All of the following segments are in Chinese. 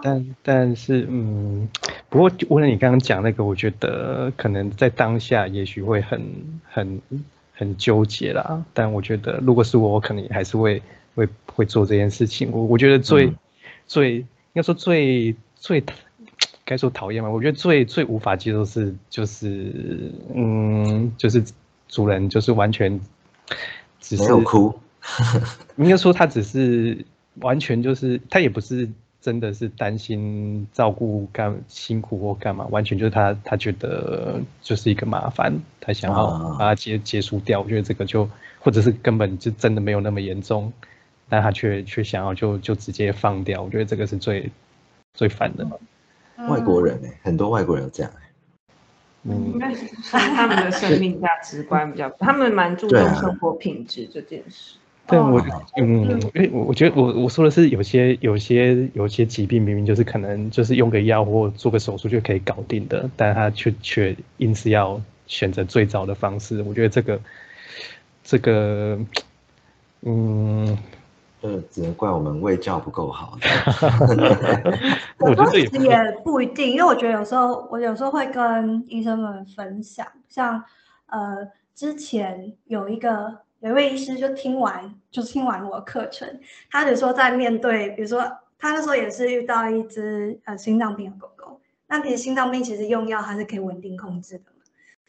但但是，嗯，不过为了你刚刚讲那个，我觉得可能在当下也许会很很很纠结啦。但我觉得如果是我，我可能还是会会会做这件事情。我我觉得最最应该说最最该说讨厌吗，我觉得最最无法接受是就是嗯就是主人就是完全只是哭，应该说他只是完全就是他也不是。真的是担心照顾干辛苦或干嘛，完全就是他他觉得就是一个麻烦，他想要把它结结束掉。我觉得这个就或者是根本就真的没有那么严重，但他却却想要就就直接放掉。我觉得这个是最最烦的。外国人哎，很多外国人有这样嗯，应该是他们的生命价值观比较，他们蛮注重生活品质这件事。对我，嗯，因为我我觉得我我说的是有些有些有些疾病明明就是可能就是用个药或做个手术就可以搞定的，但他却却因此要选择最早的方式。我觉得这个这个，嗯，这只能怪我们喂教不够好。我觉得也不一定，因为我觉得有时候我有时候会跟医生们分享，像呃之前有一个。有一位医师就听完，就听完我的课程，他就说在面对，比如说他那时候也是遇到一只呃心脏病的狗狗，那其实心脏病其实用药它是可以稳定控制的嘛，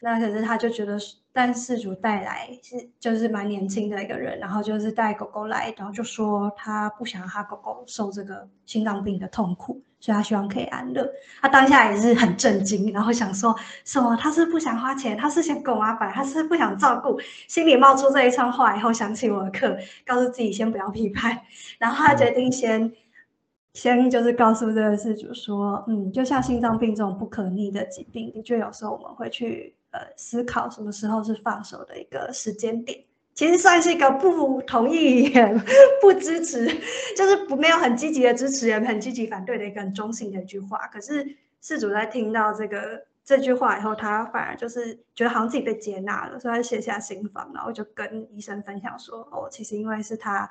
那可是他就觉得，但事主带来是就是蛮年轻的一个人，然后就是带狗狗来，然后就说他不想让他狗狗受这个心脏病的痛苦。所以他希望可以安乐，他当下也是很震惊，然后想说什么？他是不想花钱，他是想狗麻烦，他是不想照顾，心里冒出这一串话以后，想起我的课，告诉自己先不要批判，然后他决定先先就是告诉这个事主说，嗯，就像心脏病这种不可逆的疾病，的确有时候我们会去呃思考什么时候是放手的一个时间点。其实算是一个不同意 不支持，就是不没有很积极的支持，也很积极反对的一个很中性的一句话。可是事主在听到这个这句话以后，他反而就是觉得好像自己被接纳了，所以他卸下心防，然后就跟医生分享说：“哦，其实因为是他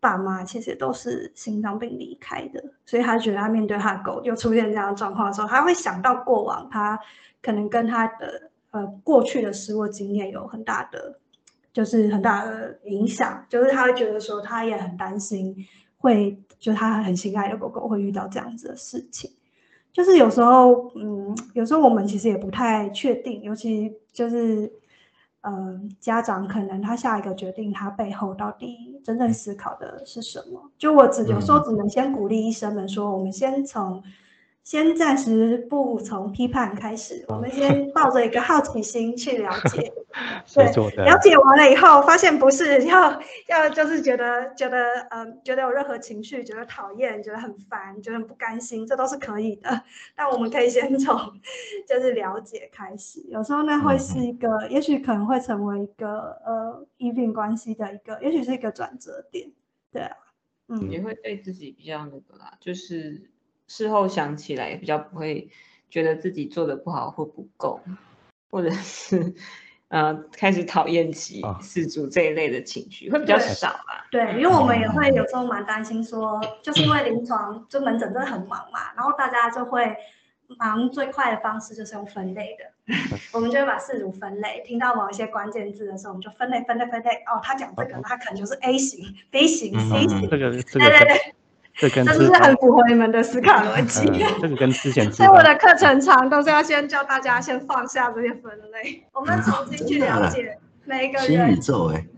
爸妈其实都是心脏病离开的，所以他觉得他面对他的狗又出现这样的状况的时候，他会想到过往他可能跟他的呃过去的失落经验有很大的。”就是很大的影响，就是他会觉得说，他也很担心会，就他很心爱的狗狗会遇到这样子的事情。就是有时候，嗯，有时候我们其实也不太确定，尤其就是，嗯，家长可能他下一个决定，他背后到底真正思考的是什么？就我只有时候只能先鼓励医生们说，我们先从。先暂时不从批判开始，我们先抱着一个好奇心去了解。对，了解完了以后，发现不是要 要就是觉得觉得嗯觉得有任何情绪，觉得讨厌，觉得很烦，觉得很不甘心，这都是可以的。但我们可以先从就是了解开始，有时候呢会是一个，也许可能会成为一个呃医病关系的一个，也许是一个转折点。对啊，嗯，也会对自己比较那个啦，就是。事后想起来，比较不会觉得自己做的不好或不够，或者是呃开始讨厌起事主这一类的情绪会比较少吧。对，因为我们也会有时候蛮担心，说就是因为临床就门诊真的很忙嘛，然后大家就会忙最快的方式就是用分类的，我们就会把事主分类，听到某一些关键字的时候，我们就分类分类分类。哦，他讲这个，他可能就是 A 型、B 型、C 型。这个，对对对。这跟是不是很符合你们的思考逻辑？这个跟之前，所以我的课程长都是要先教大家先放下这些分类，我们重新去了解每一个人。新宇宙哎。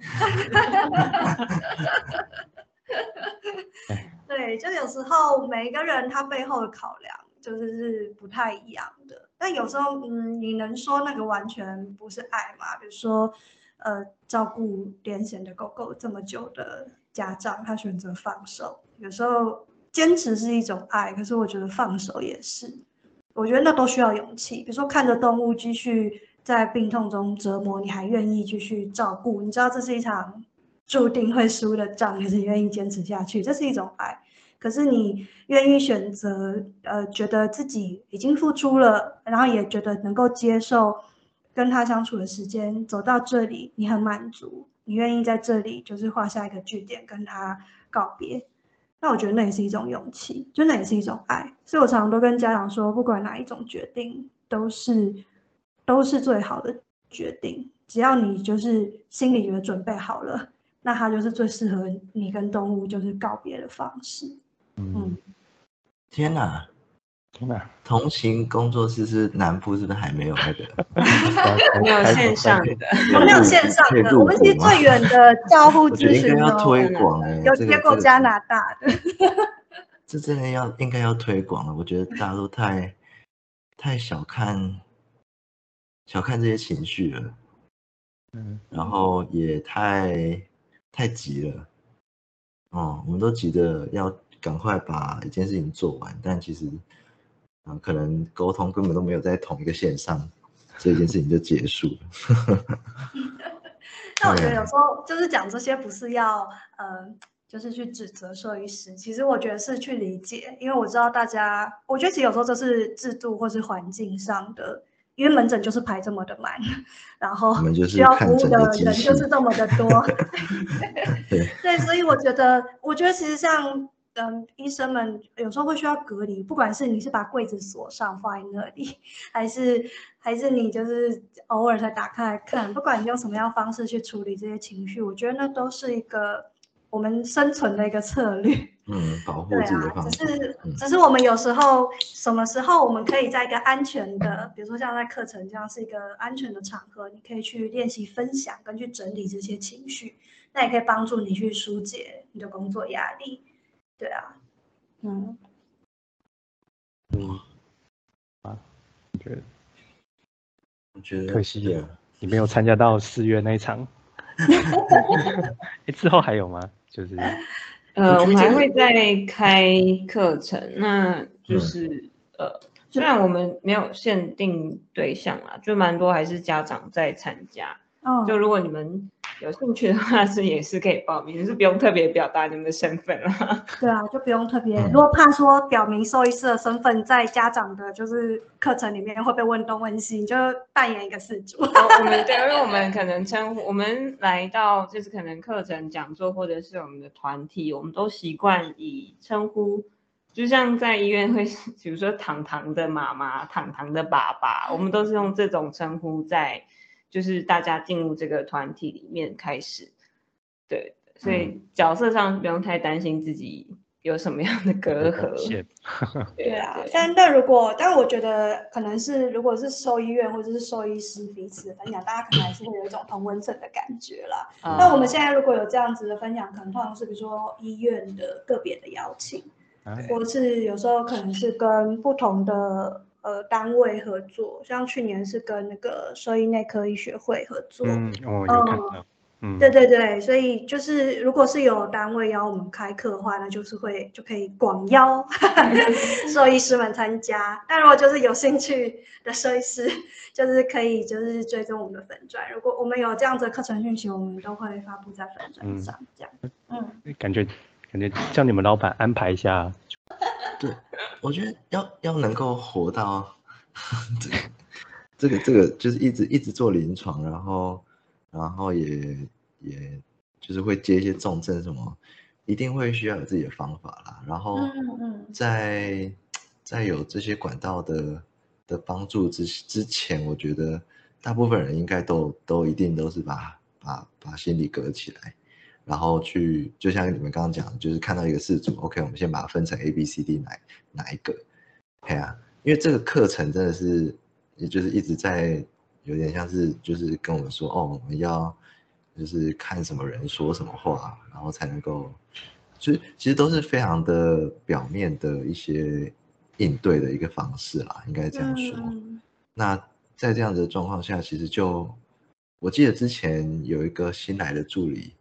对，就有时候每一个人他背后的考量就是是不太一样的。但有时候，嗯，你能说那个完全不是爱吗？比如说，呃，照顾癫痫的狗狗这么久的家长，他选择放手。有时候坚持是一种爱，可是我觉得放手也是。我觉得那都需要勇气。比如说看着动物继续在病痛中折磨，你还愿意继续照顾，你知道这是一场注定会输的仗，可是愿意坚持下去，这是一种爱。可是你愿意选择，呃，觉得自己已经付出了，然后也觉得能够接受跟他相处的时间走到这里，你很满足，你愿意在这里就是画下一个句点，跟他告别。那我觉得那也是一种勇气，就那也是一种爱。所以我常常都跟家长说，不管哪一种决定，都是都是最好的决定。只要你就是心里觉得准备好了，那它就是最适合你跟动物就是告别的方式。嗯，天哪！天哪！同行工作室是南部是不是还没有那个？没有线上的，我没有线上的。我们其实最远的照护我觉得应咨询该要推哦，广哎，有接过加拿大的。这真的要应该要推广了。我觉得大家都太太小看小看这些情绪了，嗯，然后也太太急了。哦，我们都急着要赶快把一件事情做完，但其实啊、可能沟通根本都没有在同一个线上，这件事情就结束了。那我觉得有时候就是讲这些，不是要呃，就是去指责兽医师。其实我觉得是去理解，因为我知道大家，我觉得其实有时候这是制度或是环境上的，因为门诊就是排这么的满，然后需要服务的人就是这么的多。对，对，所以我觉得，我觉得其实像嗯，医生们有时候会需要隔离，不管是你是把柜子锁上放在那里，还是还是你就是偶尔才打开来看，不管你用什么样方式去处理这些情绪，我觉得那都是一个我们生存的一个策略。嗯，保护对自己的啊，方式。只是嗯只是我们有时候什么时候我们可以在一个安全的，比如说像在课程这样是一个安全的场合，你可以去练习分享跟去整理这些情绪，那也可以帮助你去疏解你的工作压力。对啊，嗯，嗯，啊，我觉得我觉得可惜对啊你没有参加到四月那一场。哎，之后还有吗？就是呃，我们还会再开课程，那就嗯是、呃，虽然我们没有限定对象啊，就蛮多还是家长在参加。哦，就如果你们有兴趣的话，是也是可以报名，是不用特别表达你们的身份啦。对啊，就不用特别。嗯如果怕说表明兽医师的身份在家长的，就是课程里面会被问东问西，你就扮演一个事主。我我们对，因为我们可能称呼我们来到就是可能课程讲座或者是我们的团体，我们都习惯以称呼，就像在医院会，比如说糖糖的妈妈、糖糖的爸爸，我们都是用这种称呼在，就是大家进入这个团体里面开始，对，所以角色上不用太担心自己有什么样的隔阂。线，对啊，但那如果，但我觉得可能是，如果是兽医院或者是兽医师彼此的分享，大家可能还是会有一种同温层的感觉啦。啊那我们现在如果有这样子的分享，可能通常是比如说医院的个别的邀请，啊或是有时候可能是跟不同的呃单位合作，像去年是跟那个兽医内科医学会合作。嗯，我有看到，嗯，对对对，所以就是如果是有单位邀我们开课的话，那就是会就可以广邀 兽医师们参加。那如果就是有兴趣的兽医师，就是可以就是追踪我们的粉钻。如果我们有这样子的课程讯息，我们都会发布在粉钻上，这样。嗯，感觉感觉叫你们老板安排一下，我觉得要要能够活到这个这个这个，就是一直一直做临床，然后然后也也就是会接一些重症什么，一定会需要有自己的方法啦。然后在在有这些管道的的帮助之之前，我觉得大部分人应该都都一定都是把把把心理隔起来，然后去就像你们刚刚讲，就是看到一个事主，OK，我们先把它分成 A、B、C、D 哪哪一个？哎呀、因为这个课程真的是，也就是一直在有点像是就是跟我们说，哦，我们要就是看什么人说什么话，然后才能够，就是其实都是非常的表面的一些应对的一个方式啦，应该这样说。嗯那在这样子的状况下，其实就我记得之前有一个新来的助理，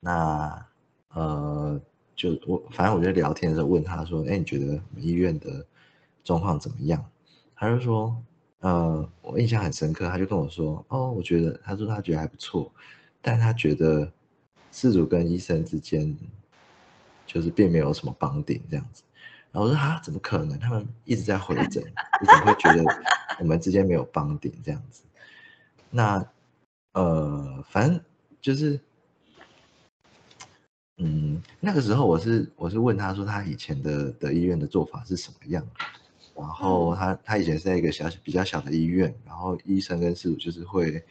那呃，就我反正我就聊天的时候问他说：“哎，你觉得我们医院的状况怎么样？”他就说：“呃，我印象很深刻，他就跟我说：‘哦，我觉得，他说他觉得还不错，但他觉得事主跟医生之间就是并没有什么绑顶这样子。然后我说啊，怎么可能？他们一直在回诊，你怎么会觉得我们之间没有绑顶这样子？那呃，反正就是，嗯，那个时候我是我是问他说，他以前的的医院的做法是什么样？然后他他以前是在一个小比较小的医院，然后医生跟事主就是会，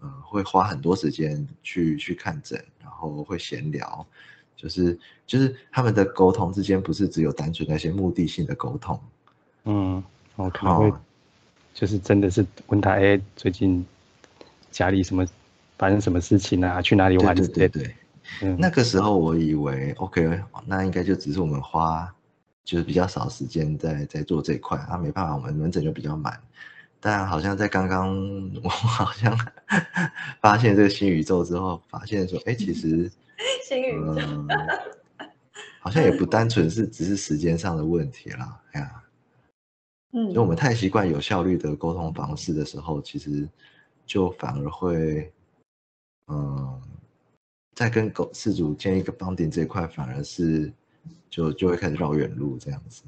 呃，会花很多时间去去看诊，然后会闲聊，就是就是他们的沟通之间不是只有单纯那些目的性的沟通，嗯，我可能会就是真的是问他，哎，最近家里什么发生什么事情啊？去哪里玩？对对对，嗯，那个时候我以为 OK，那应该就只是我们花。就是比较少时间在在做这一块，啊，没办法，我们门诊就比较满。但好像在刚刚 我好像发现这个新宇宙之后，发现说，哎，其实 新宇宙好像也不单纯是只是时间上的问题啦，哎呀，嗯，就我们太习惯有效率的沟通方式的时候，其实就反而会，嗯，在跟狗事主建一个绑定这一块，反而是。就就会开始绕远路这样子。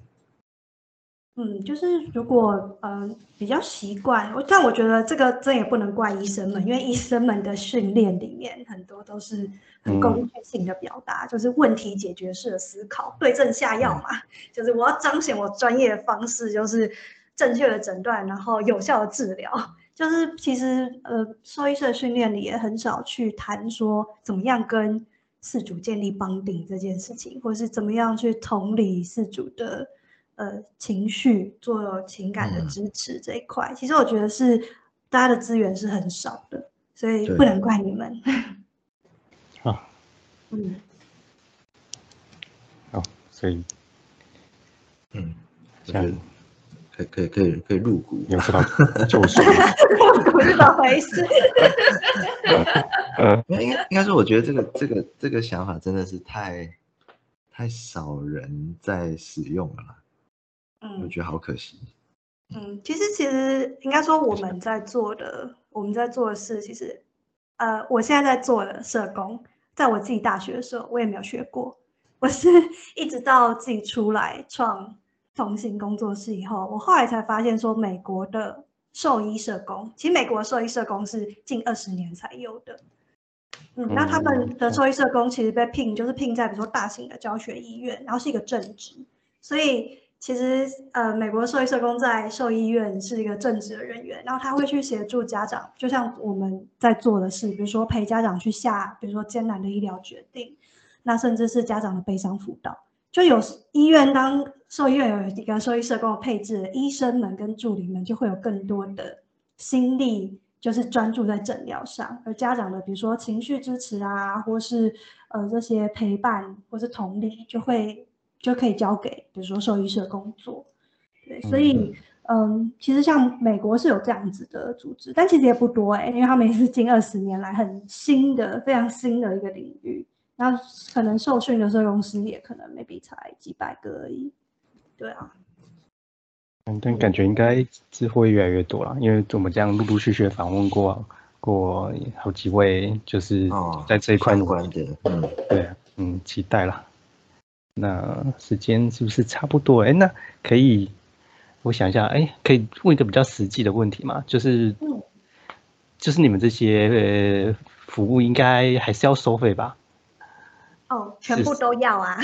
嗯，就是如果嗯比较习惯，但我觉得这个这也不能怪医生们，因为医生们的训练里面很多都是很工具性的表达，就是问题解决式的思考，对症下药嘛。就是我要彰显我专业的方式，就是正确的诊断，然后有效的治疗。就是其实呃，兽医社训练里也很少去谈说怎么样跟。事主建立绑定这件事情，或者是怎么样去同理事主的呃情绪，做情感的支持这一块，其实我觉得是大家的资源是很少的，所以不能怪你们。好，嗯，好，所以，嗯，这样。可以可以可以可以入股，你知道就是不是么回事。呃，应该应该说，我觉得这个这个这个想法真的是太太少人在使用了，嗯，我觉得好可惜。嗯，其实其实应该说我们在做的我们在做的事，其实呃，我现在在做的社工，在我自己大学的时候，我也没有学过，我是 一直到自己出来创。同行工作室以后，我后来才发现说，美国的兽医社工，其实美国兽医社工是近二十年才有的。嗯，那他们的兽医社工其实被聘，就是聘在比如说大型的教学医院，然后是一个正职。所以其实呃，美国兽医社工在兽医院是一个正职的人员，然后他会去协助家长，就像我们在做的事，比如说陪家长去下，比如说艰难的医疗决定，那甚至是家长的悲伤辅导。就有医院当兽医院有一个兽医社工的配置，医生们跟助理们就会有更多的心力，就是专注在诊疗上，而家长的比如说情绪支持啊，或是呃这些陪伴或是同理，就会就可以交给比如说兽医社工作。对，所以嗯，其实像美国是有这样子的组织，但其实也不多哎，因为他们也是近二十年来很新的、非常新的一个领域。那可能受训的社工师也可能 maybe 才几百个而已，对啊。嗯，但感觉应该之后会越来越多了，因为我们这样陆陆续续访问过过好几位，就是在这一块努力的，嗯，对，嗯，期待了。那时间是不是差不多？哎，那可以，我想一下，哎，可以问一个比较实际的问题嘛？就是，就是你们这些呃服务应该还是要收费吧？哦，全部都要啊！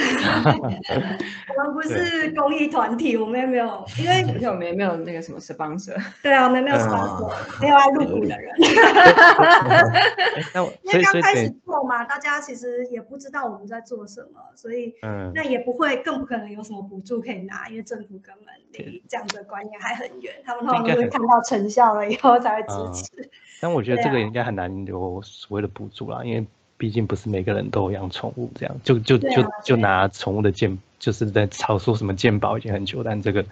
我们不是公益团体，我们也没有，因为而且我们也没有那个什么 sponsor。对啊，我们没有 sponsor，没有爱入股的人。因为刚开始做嘛，大家其实也不知道我们在做什么，所以那也不会，更不可能有什么补助可以拿，因为政府根本离这样的观念还很远，他们通常都会看到成效了以后才会支持。但我觉得这个应该很难有所谓的补助啦，因为。毕竟不是每个人都养宠物，这样就就就就拿宠物的鉴，就是在吵说什么鉴宝已经很久，但这个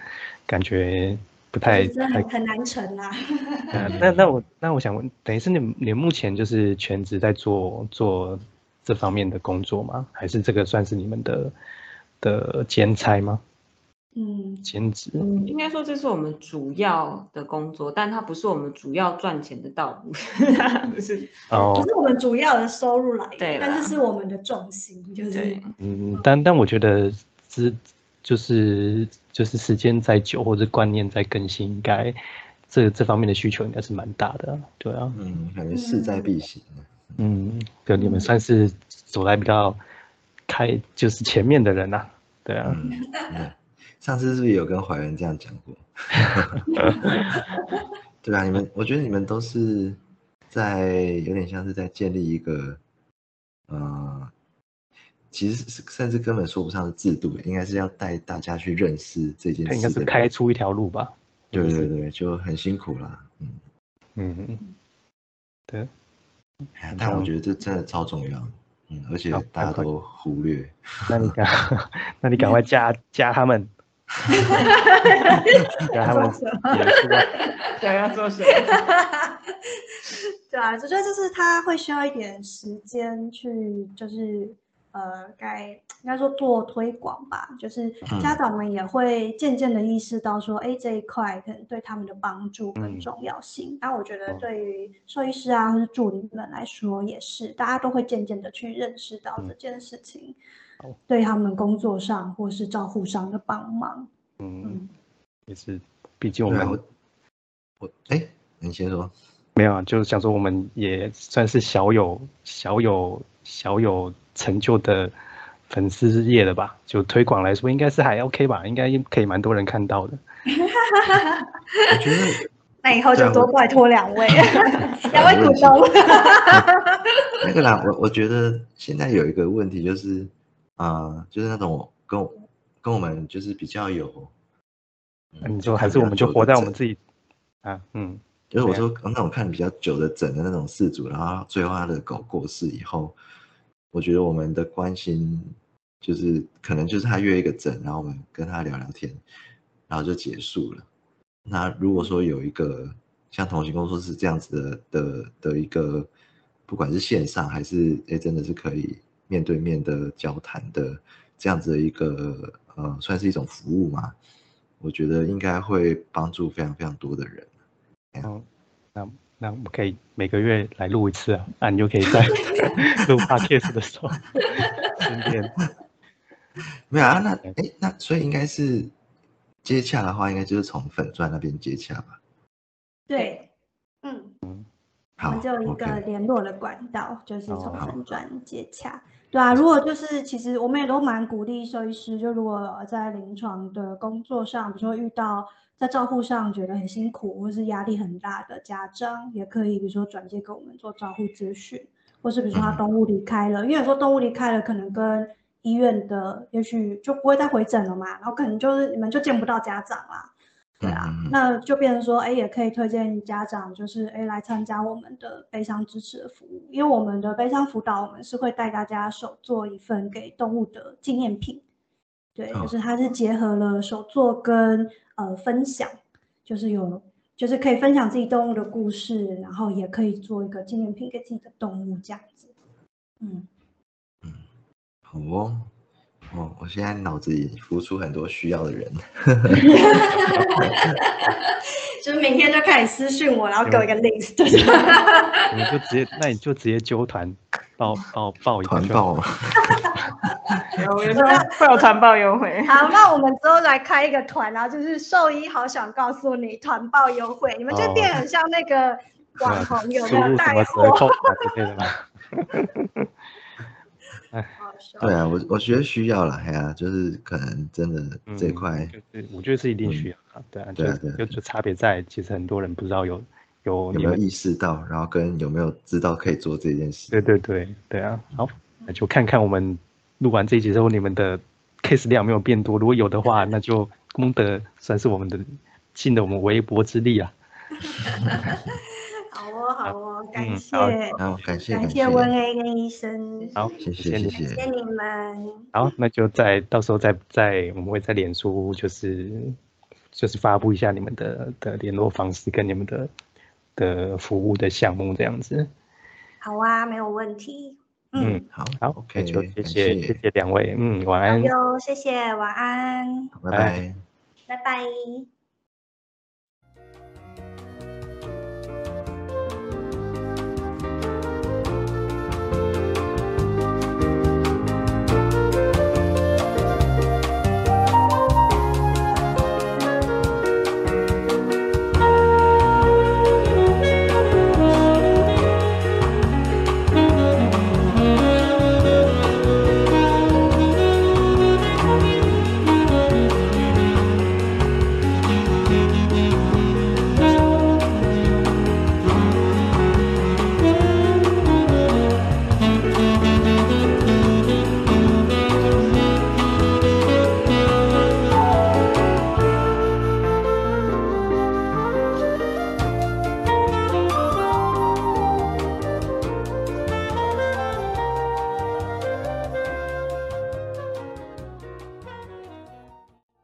感觉不太很很难成啊。那那我那我想问，等于是你你目前就是全职在做做这方面的工作吗？还是这个算是你们的的兼差吗？嗯，兼职。应该说这是我们主要的工作，但它不是我们主要赚钱的道路，不是。哦不哦，是我们主要的收入来源，对但是是我们的重心，就是对，嗯，但但我觉得之就是就是时间再久或者观念再更新，应该这这方面的需求应该是蛮大的啊，对啊，嗯，感觉势在必行啊。嗯，对，你们算是走在比较开就是前面的人呐、对啊，嗯，嗯上次是不是有跟怀仁这样讲过？对啊，你们，我觉得你们都是在有点像是在建立一个，呃，其实是甚至根本说不上是制度，应该是要带大家去认识这件他应该是事。开出一条路吧，对对对，就很辛苦啦。嗯，嗯，对，哎但我觉得这真的超重要。嗯，而且大家都忽略。那你赶，那你赶快加加他们，加他们也出啊，对，要做什么？对啊，我觉得就是他会需要一点时间去，就是呃，该应该说做推广吧，就是家长们也会渐渐的意识到说，哎、这一块可能对他们的帮助跟嗯。重要性。那、我觉得哦。对于兽医师啊或是助理们来说也是，大家都会渐渐的去认识到嗯。这件事情好对他们工作上或是照护上的帮忙。嗯嗯，也是，毕竟我们我我哎，你先说。没有啊，就是想说我们也算是小有小有小有成就的粉丝业了吧？就推广来说，应该是还 OK 吧？应该可以蛮多人看到的。我觉得 那以后就多拜托两位，两位股东。那个啦，我我觉得现在有一个问题就是，啊，就是那种跟我跟我们就是比较有，嗯你说还是我们就活在我们自己啊，嗯，就是我说那种看比较久的诊的那种事主，然后最后他的狗过世以后，我觉得我们的关心就是可能就是他约一个诊，然后我们跟他聊聊天，然后就结束了。那如果说有一个像同行工作室这样子的的的一个，不管是线上还是哎真的是可以面对面的交谈的这样子的一个呃，算是一种服务嘛，我觉得应该会帮助非常非常多的人。嗯，那那我们可以每个月来录一次啊，那你就可以在 录 podcast 的时候顺便没有啊，那哎，那所以应该是接洽的话，应该就是从粉钻那边接洽吧。对，嗯。我好们就一个联络的管道，就是从哦粉钻接洽。对啊，如果就是其实我们也都蛮鼓励兽医师，就如果在临床的工作上，比如说遇到在照护上觉得很辛苦或是压力很大的家长，也可以比如说转接给我们做照护咨询，或是比如说他动物离开了，因为有时候动物离开了，可能跟医院的也许就不会再回诊了嘛，然后可能就是你们就见不到家长啦。对啊，嗯嗯嗯。那就变成说，哎，也可以推荐家长，就是哎来参加我们的悲伤支持的服务，因为我们的悲伤辅导，我们是会带大家手做一份给动物的纪念品，对，哦。就是它是结合了手作跟呃分享，就是有就是可以分享自己动物的故事，然后也可以做一个纪念品给自己的动物这样子，嗯。嗯，好哦。哦，我现在脑子里浮出很多需要的人。就是明天就开始私讯我，然后给我一个 list，你就直接，那你就直接揪团报报报一团报嘛，有有时候会有团报优惠。好，那我们之后来开一个团，然后就是兽医好想告诉你团报优惠，你们就哦变很像那个网红有输没有带入什么折货？扣码之类的吧。好笑对啊，我我觉得需要了，哎呀、就是可能真的这块，就是我觉得是一定需要的，对啊，就对啊对啊就就差别在，其实很多人不知道有有有没有，意识到，然后跟有没有知道可以做这件事。对对对对啊，好，那就看看我们录完这一集之后，你们的 case 量有没有变多，如果有的话，那就功德算是我们的尽了我们微薄之力啊。好哦，好哦，感嗯谢，好好，感谢感感谢温 A 跟医生，好，谢谢你。谢谢谢谢谢你们，好，那就在到时候再再我们会再脸书就是就是发布一下你们的的联络方式跟你们的的服务的项目这样子。好啊，没有问题，嗯，嗯，好，好 OK，就谢感谢谢谢两位，嗯，晚好安。哟，谢谢，晚安，拜拜。拜拜。